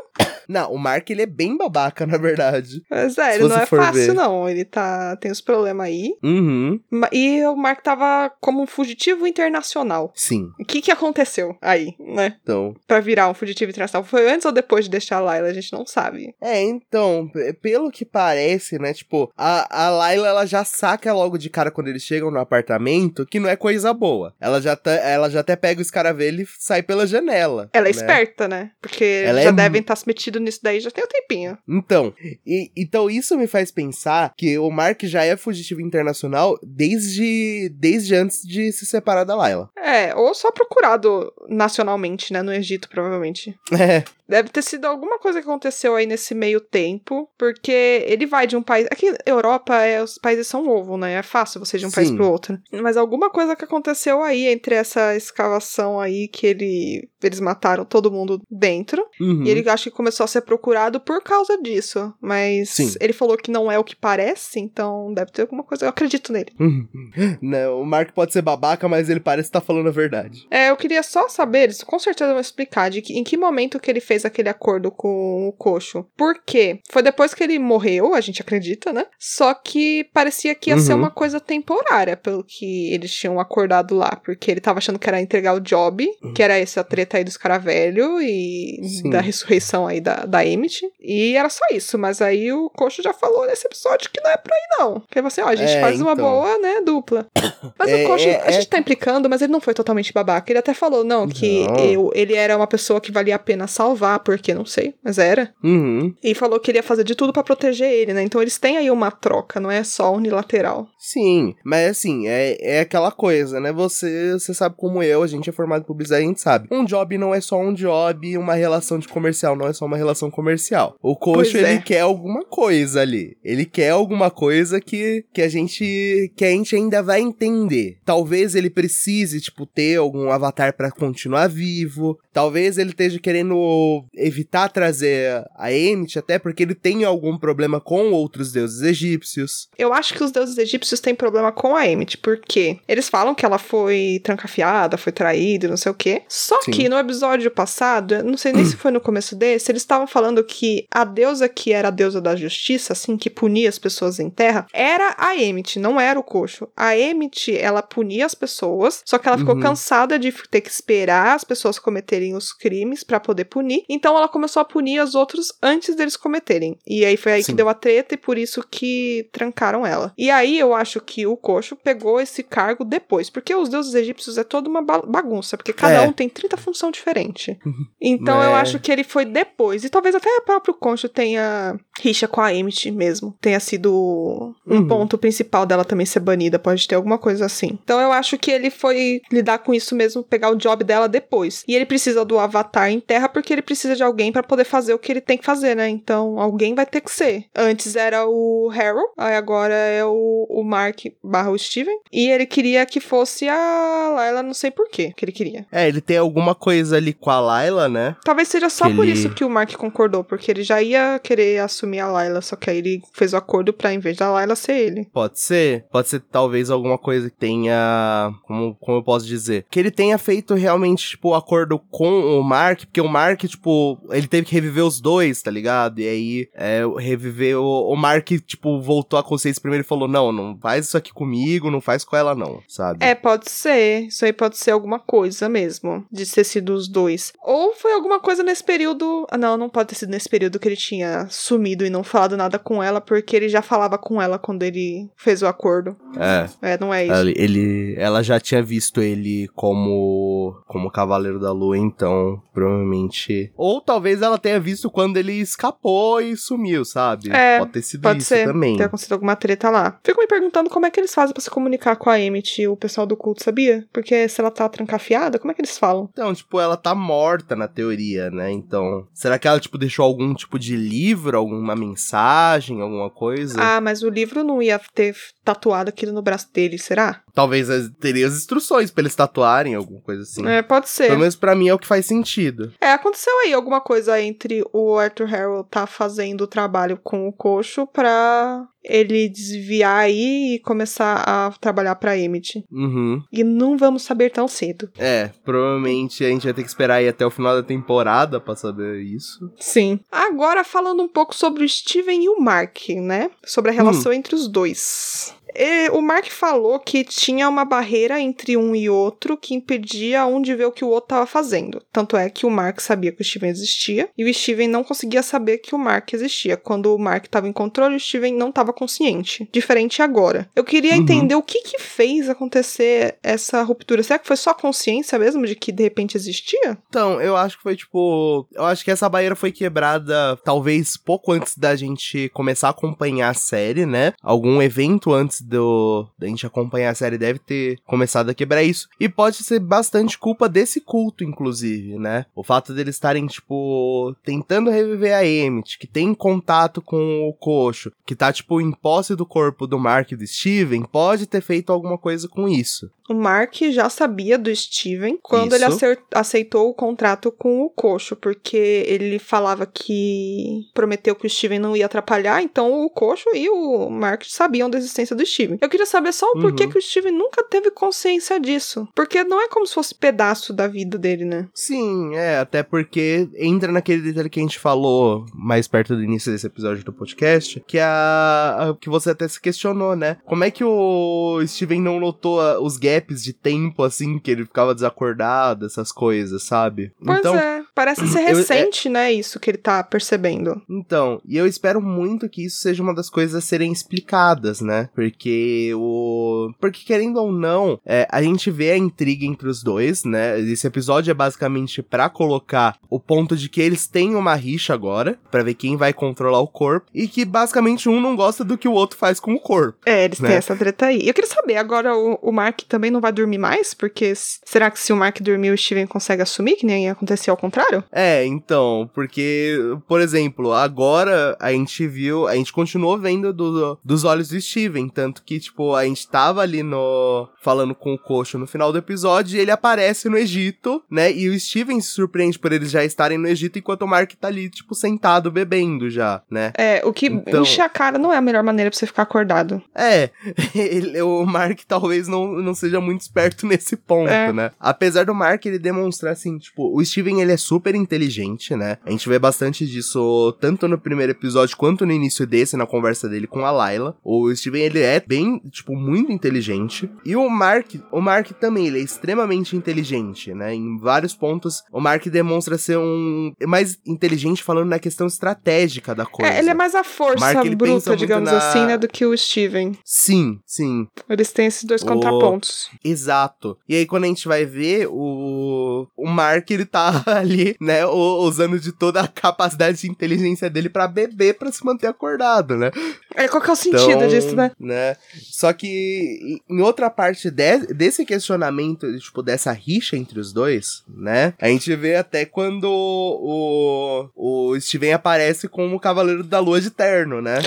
Não, o Mark ele é bem babaca, na verdade. Mas é, ele não é fácil, ver. não. Ele tá. tem os problemas aí. Uhum. E o Mark tava como um fugitivo internacional. Sim. O que que aconteceu aí, né? Então. Pra virar um fugitivo internacional. Foi antes ou depois de deixar a Layla? A gente não sabe. É, então, pelo que parece, né? Tipo, a, a Layla ela já saca logo de cara quando eles chegam no apartamento que não é coisa boa. Ela já, tá, ela já até pega o escaravelho e sai pela janela. Ela é né? esperta, né? Porque ela já é... devem estar tá se metido nisso daí já tem um tempinho. Então, e, então isso me faz pensar que o Mark já é fugitivo internacional desde, desde antes de se separar da Layla. É, ou só procurado nacionalmente, né? No Egito, provavelmente. [LAUGHS] É. Deve ter sido alguma coisa que aconteceu aí nesse meio tempo, porque ele vai de um país. Aqui, Europa, é, os países são ovo, né? É fácil você ir de um Sim. país pro outro. Mas alguma coisa que aconteceu aí entre essa escavação aí que ele, eles mataram todo mundo dentro. Uhum. E ele acho que começou a ser procurado por causa disso. Mas Sim. ele falou que não é o que parece, então deve ter alguma coisa. Eu acredito nele. Uhum. [LAUGHS] Não, o Mark pode ser babaca, mas ele parece estar tá falando a verdade. É, eu queria só saber, eles com certeza vão explicar de que, em que momento que ele fez fez aquele acordo com o Coxo. Por quê? Foi depois que ele morreu, a gente acredita, né? Só que parecia que ia uhum. ser uma coisa temporária, pelo que eles tinham acordado lá. Porque ele tava achando que era entregar o job, uhum. que era essa treta aí dos velho e Sim. da ressurreição aí da, da Emmett. E era só isso. Mas aí o Coxo já falou nesse episódio que não é pra ir, não. Que você, ó, a gente é, faz uma então. boa, né, dupla. [COUGHS] Mas é, o Coxo, é, a gente é tá implicando, mas ele não foi totalmente babaca. Ele até falou, não, que não. Eu, ele era uma pessoa que valia a pena salvar salvar, porque não sei, mas era. Uhum. E falou que ele ia fazer de tudo para proteger ele, né? Então eles têm aí uma troca, não é só unilateral. Sim, mas assim, é, é aquela coisa, né? Você você sabe como eu, a gente é formado em publicidade, a gente sabe. Um job não é só um job, uma relação de comercial não é só uma relação comercial. O coach, ele é. quer alguma coisa ali. Ele quer alguma coisa que, que a gente que a gente ainda vai entender. Talvez ele precise, tipo, ter algum avatar para continuar vivo. Talvez ele esteja querendo evitar trazer a Emmett, até porque ele tem algum problema com outros deuses egípcios. Eu acho que os deuses egípcios têm problema com a Emmett, porque eles falam que ela foi trancafiada, foi traída, não sei o quê. Só Sim. que no episódio passado, não sei nem se foi no começo desse, eles estavam falando que a deusa que era a deusa da justiça, assim, que punia as pessoas em terra, era a Emmett, não era o coxo. A Emmett, ela punia as pessoas, só que ela ficou uhum. cansada de ter que esperar as pessoas cometerem os crimes para poder punir. Então ela começou a punir os outros antes deles cometerem. E aí foi aí Sim. que deu a treta e por isso que trancaram ela. E aí eu acho que o coxo pegou esse cargo depois, porque os deuses egípcios é toda uma bagunça, porque cada é. um tem 30 funções diferentes. [LAUGHS] Então é. eu acho que ele foi depois. E talvez até o próprio coxo tenha rixa com a Emmett mesmo. Tenha sido um uhum. ponto principal dela também ser banida. Pode ter alguma coisa assim. Então eu acho que ele foi lidar com isso mesmo, pegar o job dela depois. E ele precisa do Avatar em Terra porque ele precisa de alguém para poder fazer o que ele tem que fazer, né? Então alguém vai ter que ser. Antes era o Harold, aí agora é o, o Mark barra o Steven. E ele queria que fosse a Layla, não sei por quê que ele queria. É, ele tem alguma coisa ali com a Layla, né? Talvez seja só que por ele... isso que o Mark concordou, porque ele já ia querer assumir a Layla, só que aí ele fez o acordo pra, em vez da Layla, ser ele. Pode ser. Pode ser talvez alguma coisa que tenha. Como, como eu posso dizer? Que ele tenha feito realmente, tipo, o acordo com o Mark, porque o Mark, tipo, ele teve que reviver os dois, tá ligado? E aí, é, reviver o, o Mark, tipo, voltou a consciência primeiro e falou: não, não faz isso aqui comigo, não faz com ela, não, sabe? É, pode ser. Isso aí pode ser alguma coisa mesmo, de ter sido os dois. Ou foi alguma coisa nesse período. Ah, não, não pode ter sido nesse período que ele tinha sumido e não falado nada com ela, porque ele já falava com ela quando ele fez o acordo. É. É, não é isso. Ele, ele ela já tinha visto ele como como Cavaleiro da Lua, então provavelmente. Ou talvez ela tenha visto quando ele escapou e sumiu, sabe? É, pode ter sido pode isso ser. também. Ter acontecido alguma treta lá. Fico me perguntando como é que eles fazem para se comunicar com a Emmett, o pessoal do culto, sabia? Porque se ela tá trancafiada, como é que eles falam? Então, tipo, ela tá morta na teoria, né? Então, será que ela, tipo, deixou algum tipo de livro, alguma mensagem, alguma coisa? Ah, mas o livro não ia ter tatuado aquilo no braço dele, será? Talvez teria as instruções para eles tatuarem, alguma coisa assim. É, pode ser. Pelo menos pra mim é o que faz sentido. É, aconteceu aí alguma coisa entre o Arthur Harrow tá fazendo o trabalho com o coxo pra ele desviar aí e começar a trabalhar pra Emmett. Uhum. E não vamos saber tão cedo. É, provavelmente a gente vai ter que esperar aí até o final da temporada pra saber isso. Sim. Agora falando um pouco sobre o Steven e o Mark, né? Sobre a relação hum. entre os dois. E o Mark falou que tinha uma barreira entre um e outro que impedia um de ver o que o outro estava fazendo. Tanto é que o Mark sabia que o Steven existia e o Steven não conseguia saber que o Mark existia. Quando o Mark estava em controle, o Steven não estava consciente. Diferente agora. Eu queria uhum. entender o que que fez acontecer essa ruptura. Será que foi só consciência mesmo de que de repente existia? Então, eu acho que foi tipo. Eu acho que essa barreira foi quebrada talvez pouco antes da gente começar a acompanhar a série, né? Algum evento antes do da gente acompanhar a série deve ter começado a quebrar isso. E pode ser bastante culpa desse culto, inclusive, né? O fato deles estarem, tipo, tentando reviver a Emmett, que tem contato com o coxo, que tá, tipo, em posse do corpo do Mark e do Steven, pode ter feito alguma coisa com isso. O Mark já sabia do Steven quando Isso. ele aceitou o contrato com o Coxo, porque ele falava que prometeu que o Steven não ia atrapalhar, então o Coxo e o Mark sabiam da existência do Steven. Eu queria saber só o uhum. porquê que o Steven nunca teve consciência disso. Porque não é como se fosse pedaço da vida dele, né? Sim, é, até porque entra naquele detalhe que a gente falou mais perto do início desse episódio do podcast, que é a, a que você até se questionou, né? Como é que o Steven não notou os gaps gaps de tempo, assim, que ele ficava desacordado, essas coisas, sabe? Pois então, é. Parece ser recente, [CLEARS THROAT] eu, é... né, isso que ele tá percebendo. Então, e eu espero muito que isso seja uma das coisas a serem explicadas, né? Porque Porque o. Porque querendo ou não, é, a gente vê a intriga entre os dois, né? Esse episódio é basicamente para colocar o ponto de que eles têm uma rixa agora, para ver quem vai controlar o corpo, e que basicamente um não gosta do que o outro faz com o corpo. É, eles né? têm essa treta aí. Eu queria saber, agora o, o Mark também não vai dormir mais? Porque será que se o Mark dormir, o Steven consegue assumir, que nem aconteceu ao contrário? É, então, porque, por exemplo, agora a gente viu, a gente continuou vendo do, dos olhos do Steven, tanto que, tipo, a gente tava ali no. falando com o Coxo no final do episódio e ele aparece no Egito, né? E o Steven se surpreende por eles já estarem no Egito enquanto o Mark tá ali, tipo, sentado bebendo já, né? É, o que Então- encher a cara não é a melhor maneira pra você ficar acordado. É, [LAUGHS] ele- o Mark talvez não, não seja muito esperto nesse ponto, É. né? Apesar do Mark ele demonstrar assim, tipo, o Steven ele é super inteligente, né? A gente vê bastante disso tanto no primeiro episódio quanto no início desse, na conversa dele com a Layla. O Steven ele é bem, tipo, muito inteligente. E o Mark, o Mark também, ele é extremamente inteligente, né? Em vários pontos, o Mark demonstra ser um mais inteligente falando na questão estratégica da coisa. É, ele é mais a força Mark, bruta, digamos na- assim, né, do que o Steven. Sim, sim. Eles têm esses dois O- contrapontos. Exato. E aí, quando a gente vai ver, o, o Mark, ele tá [LAUGHS] ali, né, usando de toda a capacidade de inteligência dele pra beber, pra se manter acordado, né? É, qual que é o sentido Então, disso, né? Só que em outra parte de- desse questionamento, tipo, dessa rixa entre os dois, né? A gente vê até quando o, o Steven aparece como o Cavaleiro da Lua de Terno, né?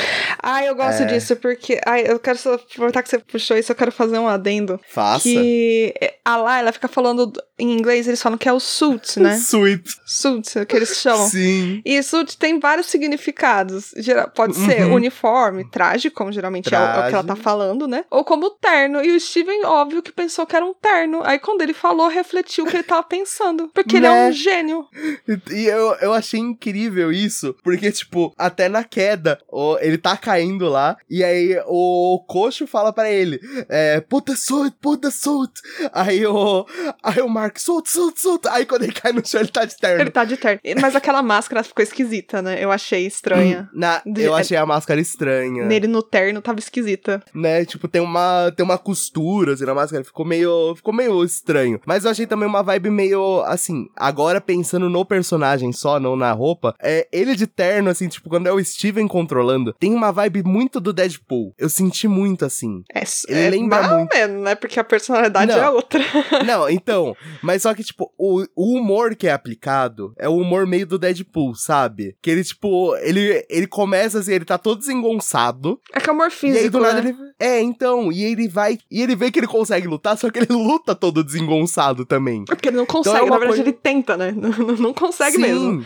Ah, eu gosto É. disso, porque. Ai, eu quero só aproveitar que você puxou isso, eu quero fazer um adendo. Faça. Que a lá, ela fica falando em inglês, eles falam que é o suit, né? [LAUGHS] Sweet. suit, é que eles chamam. Sim. E suit tem vários significados. Pode ser Uhum. uniforme, traje, como geralmente é o, é o que ela tá falando, né? Ou como terno. E o Steven, óbvio, que pensou que era um terno. Aí quando ele falou, refletiu o que ele tava pensando. Porque ele é Né? um gênio. [LAUGHS] E eu, eu achei incrível isso, porque, tipo, até na queda, ó, ele tá caindo lá, e aí o coxo fala pra ele, é, put the suit, put the suit. Aí o, aí o Mark, suit, suit, suit. Aí quando ele cai no chão, ele tá de terno. Ele tá de terno. Mas aquela máscara ficou esquisita, né? Eu achei estranha. Na, De- eu achei a máscara estranha, Nele no terno tava esquisita. né? Tipo, tem uma, tem uma costura, assim, na máscara, ficou meio, ficou meio estranho. Mas eu achei também uma vibe meio, assim, agora pensando no personagem só, não na roupa, é, ele de terno, assim, tipo, quando é o Steven controlando, tem uma vibe muito do Deadpool. Eu senti muito, assim. É, Ele é lembra mais ou muito. menos, né? Porque a personalidade Não. é outra. [LAUGHS] Não, então, mas só que, tipo, o, o humor que é aplicado é o humor meio do Deadpool, sabe? Que ele, tipo, ele, ele começa assim, ele tá todo desengonçado, É que é amor E físico, aí do nada né? ele. É, então, e ele vai. E ele vê que ele consegue lutar, só que ele [LAUGHS] luta todo desengonçado também. É Porque ele não consegue, é uma na verdade coisa- ele tenta, né? [LAUGHS] Não, não- não consegue mesmo.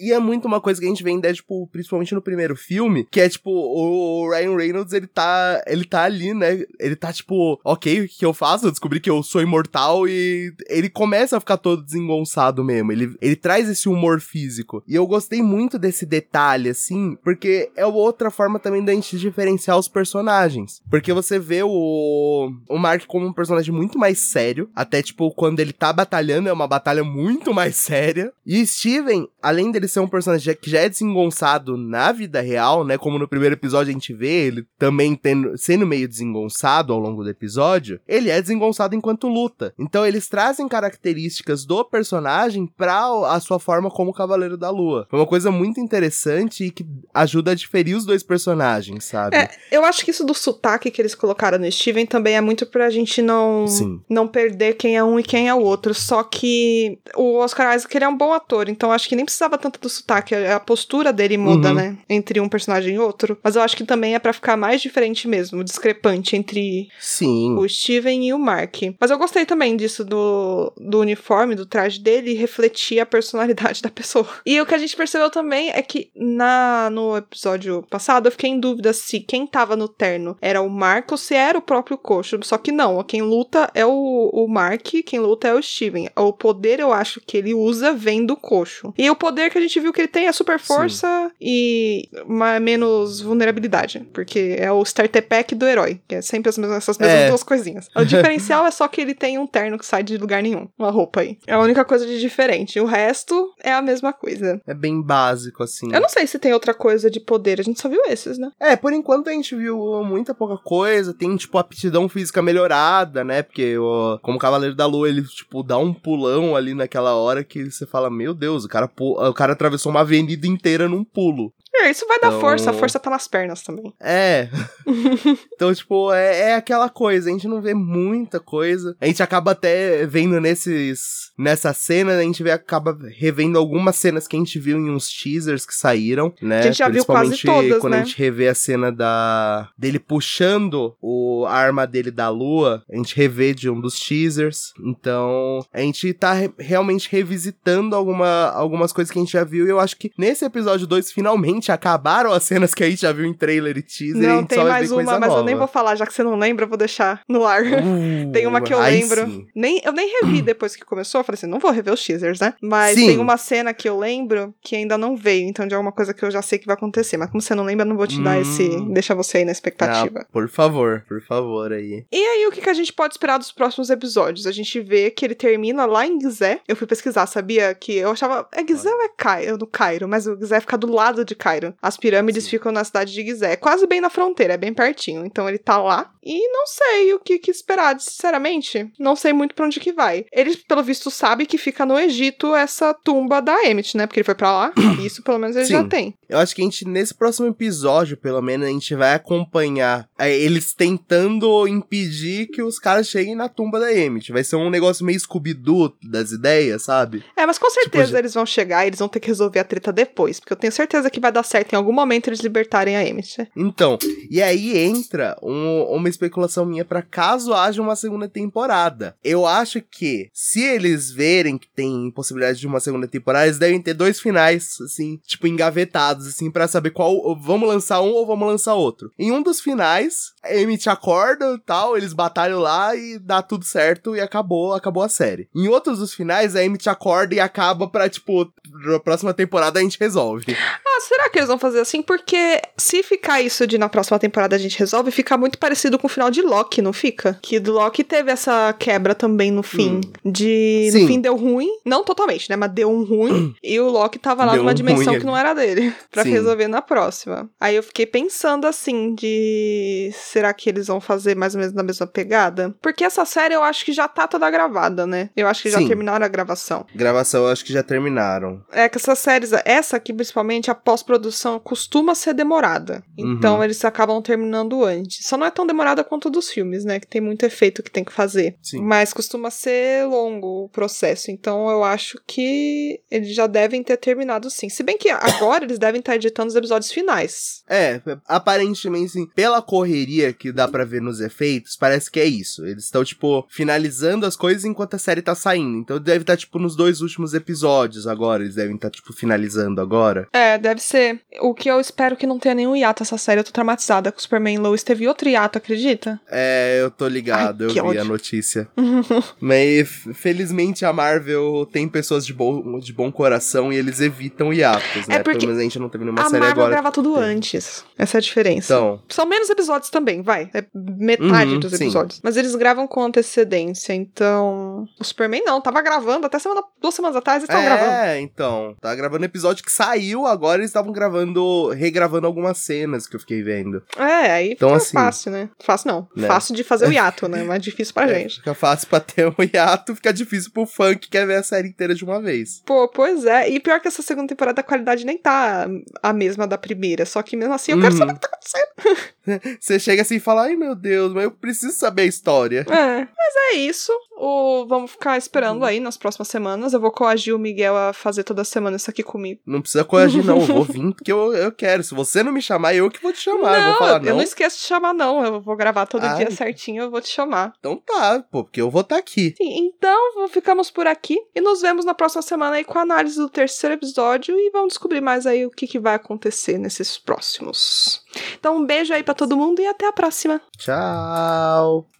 E é muito uma coisa que a gente vê em Deadpool, principalmente no primeiro filme, que é tipo, o Ryan Reynolds, ele tá, ele tá ali, né? Ele tá tipo, ok, o que eu faço? Eu descobri que eu sou imortal e ele começa a ficar todo desengonçado mesmo. Ele, ele traz esse humor físico. E eu gostei muito desse detalhe, assim, porque é outra forma também da gente diferenciar os personagens. Porque você vê o, o Mark como um personagem muito mais sério, até tipo, quando ele tá batalhando, é uma batalha muito mais séria. E Steven, além dele ser um personagem que já é desengonçado na vida real, né? Como no primeiro episódio a gente vê ele também tendo, sendo meio desengonçado ao longo do episódio, ele é desengonçado enquanto luta. Então eles trazem características do personagem pra a sua forma como Cavaleiro da Lua. Foi uma coisa muito interessante e que ajuda a diferir os dois personagens, sabe? É, eu acho que isso do sotaque que eles colocaram no Steven também é muito pra gente não, Sim. não perder quem é um e quem é o outro. Só que o Oscar Isaac ele é um bom ator, então acho que nem precisava tanto do sotaque. A postura dele muda, Uhum. né? Entre um personagem e outro. Mas eu acho que também é pra ficar mais diferente mesmo, discrepante entre Sim. o Steven e o Mark. Mas eu gostei também disso do, do uniforme, do traje dele, refletir a personalidade [LAUGHS] da pessoa. E o que a gente percebeu também é que na, no episódio passado eu fiquei em dúvida se quem tava no terno era o Mark ou se era o próprio Coxo. Só que não, quem luta é o, o Mark, quem luta é o Steven. O poder eu acho que ele usa vem do Coxo. E o poder que a a gente viu que ele tem é super força Sim. e uma, menos vulnerabilidade. Porque é o starter pack do herói, que é sempre as mesmas, essas mesmas é. duas coisinhas. O [LAUGHS] diferencial é só que ele tem um terno que sai de lugar nenhum. Uma roupa aí. É a única coisa de diferente. O resto é a mesma coisa. É bem básico, assim. Eu não sei se tem outra coisa de poder. A gente só viu esses, né? É, por enquanto a gente viu muita pouca coisa. Tem, tipo, aptidão física melhorada, né? Porque, ó, como Cavaleiro da Lua, ele, tipo, dá um pulão ali naquela hora que você fala, meu Deus, o cara, o cara atravessou uma avenida inteira num pulo. É, isso vai dar então... força, a força tá nas pernas também. É. [LAUGHS] então, tipo, é, é, aquela coisa, a gente não vê muita coisa. A gente acaba até vendo nesses. Nessa cena, a gente vê, acaba revendo algumas cenas que a gente viu em uns teasers que saíram, né? A gente já viu quase todas, quando né? a gente revê a cena da dele puxando o, a arma dele da lua, a gente revê de um dos teasers. Então, a gente tá re realmente revisitando alguma, algumas coisas que a gente já viu. E eu acho que nesse episódio 2, finalmente, acabaram as cenas que a gente já viu em trailer e teaser. Não, tem mais uma, mas nova. eu nem vou falar, já que você não lembra, eu vou deixar no ar. Uh, [LAUGHS] tem uma que eu lembro. Nem, eu nem revi [CLEARS THROAT] depois que começou, eu falei assim, não vou rever os teasers, né? Mas sim. tem uma cena que eu lembro que ainda não veio, então de alguma coisa que eu já sei que vai acontecer. Mas como você não lembra, eu não vou te hum. dar esse. Deixar você aí na expectativa. Ah, por favor, por favor aí. E aí, o que, que a gente pode esperar dos próximos episódios? A gente vê que ele termina lá em Gizé. Eu fui pesquisar, sabia? Que eu achava. É Gizé ou é Cairo? No Cairo, mas o Gizé fica do lado de Cairo. As pirâmides Sim. ficam na cidade de Gizé. É quase bem na fronteira, é bem pertinho. Então ele tá lá. E não sei o que, que esperar, sinceramente. Não sei muito pra onde que vai. Ele, pelo visto, sabe que fica no Egito essa tumba da Emmett, né? Porque ele foi para lá. [COUGHS] Isso, pelo menos, ele Sim. já tem. Eu acho que a gente, nesse próximo episódio, pelo menos, a gente vai acompanhar é, eles tentando impedir que os caras cheguem na tumba da Emmett. Vai ser um negócio meio Scooby-Doo das ideias, sabe? É, mas com tipo, certeza tipo, eles vão chegar e eles vão ter que resolver a treta depois. Porque eu tenho certeza que vai dar certo em algum momento eles libertarem a Emmett. Então, e aí entra um, uma especulação minha para caso haja uma segunda temporada. Eu acho que se eles verem que tem possibilidade de uma segunda temporada, eles devem ter dois finais, assim, tipo, engavetados, assim, para saber qual. Vamos lançar um ou vamos lançar outro. Em um dos finais, a Emmett acorda e tal, eles batalham lá e dá tudo certo e acabou, acabou a série. Em outros dos finais, a Emmett acorda e acaba pra, tipo, na próxima temporada a gente resolve. [LAUGHS] Ah, será que eles vão fazer assim? Porque se ficar isso de na próxima temporada a gente resolve, fica muito parecido com o final de Loki, não fica? Que do Loki teve essa quebra também no fim. Hum. De. Sim. No fim deu ruim. Não totalmente, né? Mas deu um ruim. [CLEARS THROAT] e o Loki tava lá deu numa um dimensão que não era dele. [LAUGHS] pra Sim. resolver na próxima. Aí eu fiquei pensando assim, de. Será que eles vão fazer mais ou menos na mesma pegada? Porque essa série eu acho que já tá toda gravada, né? Eu acho que já Sim. terminaram a gravação. Gravação eu acho que já terminaram. É que essas séries, essa aqui principalmente, a pós-produção costuma ser demorada. Então uhum. eles acabam terminando antes. Só não é tão demorada quanto dos filmes, né? Que tem muito efeito que tem que fazer. Sim. Mas costuma ser longo o processo. Então eu acho que eles já devem ter terminado sim. Se bem que agora eles devem estar editando os episódios finais. É, aparentemente, sim. Pela correria que dá para ver nos efeitos, parece que é isso. Eles estão, tipo, finalizando as coisas enquanto a série tá saindo. Então deve estar, tipo, nos dois últimos episódios agora. Eles devem estar, tipo, finalizando agora. É, deve ser. O que eu espero que não tenha nenhum hiato essa série. Eu tô traumatizada com o Superman Lois. Teve outro hiato, acredita? É, eu tô ligado. Ai, eu vi ódio. a notícia. [LAUGHS] Mas, felizmente, a Marvel tem pessoas de bom, de bom coração e eles evitam hiatos, é né? Porque Pelo menos a gente não teve nenhuma série Marvel agora. A Marvel grava tudo antes. Essa é a diferença. Então. São menos episódios também, vai. É metade uhum, dos episódios. Sim. Mas eles gravam com antecedência, então. O Superman não, tava gravando até semana, duas semanas atrás eles estavam é, gravando. É, então. Tava gravando episódio que saiu, agora eles estavam gravando, regravando algumas cenas que eu fiquei vendo. É, aí então, fica assim, fácil, né? Fácil não. Né? Fácil de fazer o hiato, né? [LAUGHS] Mas difícil pra é, gente. Fica fácil pra ter um hiato, fica difícil pro fã que quer ver a série inteira de uma vez. Pô, pois é. E pior que essa segunda temporada a qualidade nem tá a mesma da primeira. Só que mesmo assim eu quero saber o que tá acontecendo. [LAUGHS] Você chega assim e fala, ai meu Deus, mas eu preciso saber a história. É, mas é isso. O... Vamos ficar esperando aí nas próximas semanas. Eu vou coagir o Miguel a fazer toda semana isso aqui comigo. Não precisa coagir, não. Eu vou [LAUGHS] vir porque eu, eu quero. Se você não me chamar, eu que vou te chamar. Não, eu vou falar, não. Eu não esqueço de chamar, não. Eu vou gravar todo ai. dia certinho, eu vou te chamar. Então tá, pô, porque eu vou estar tá aqui. Sim, então ficamos por aqui e nos vemos na próxima semana aí com a análise do terceiro episódio e vamos descobrir mais aí o que, que vai acontecer nesses próximos. Então um beijo aí para todo mundo e até a próxima. Tchau.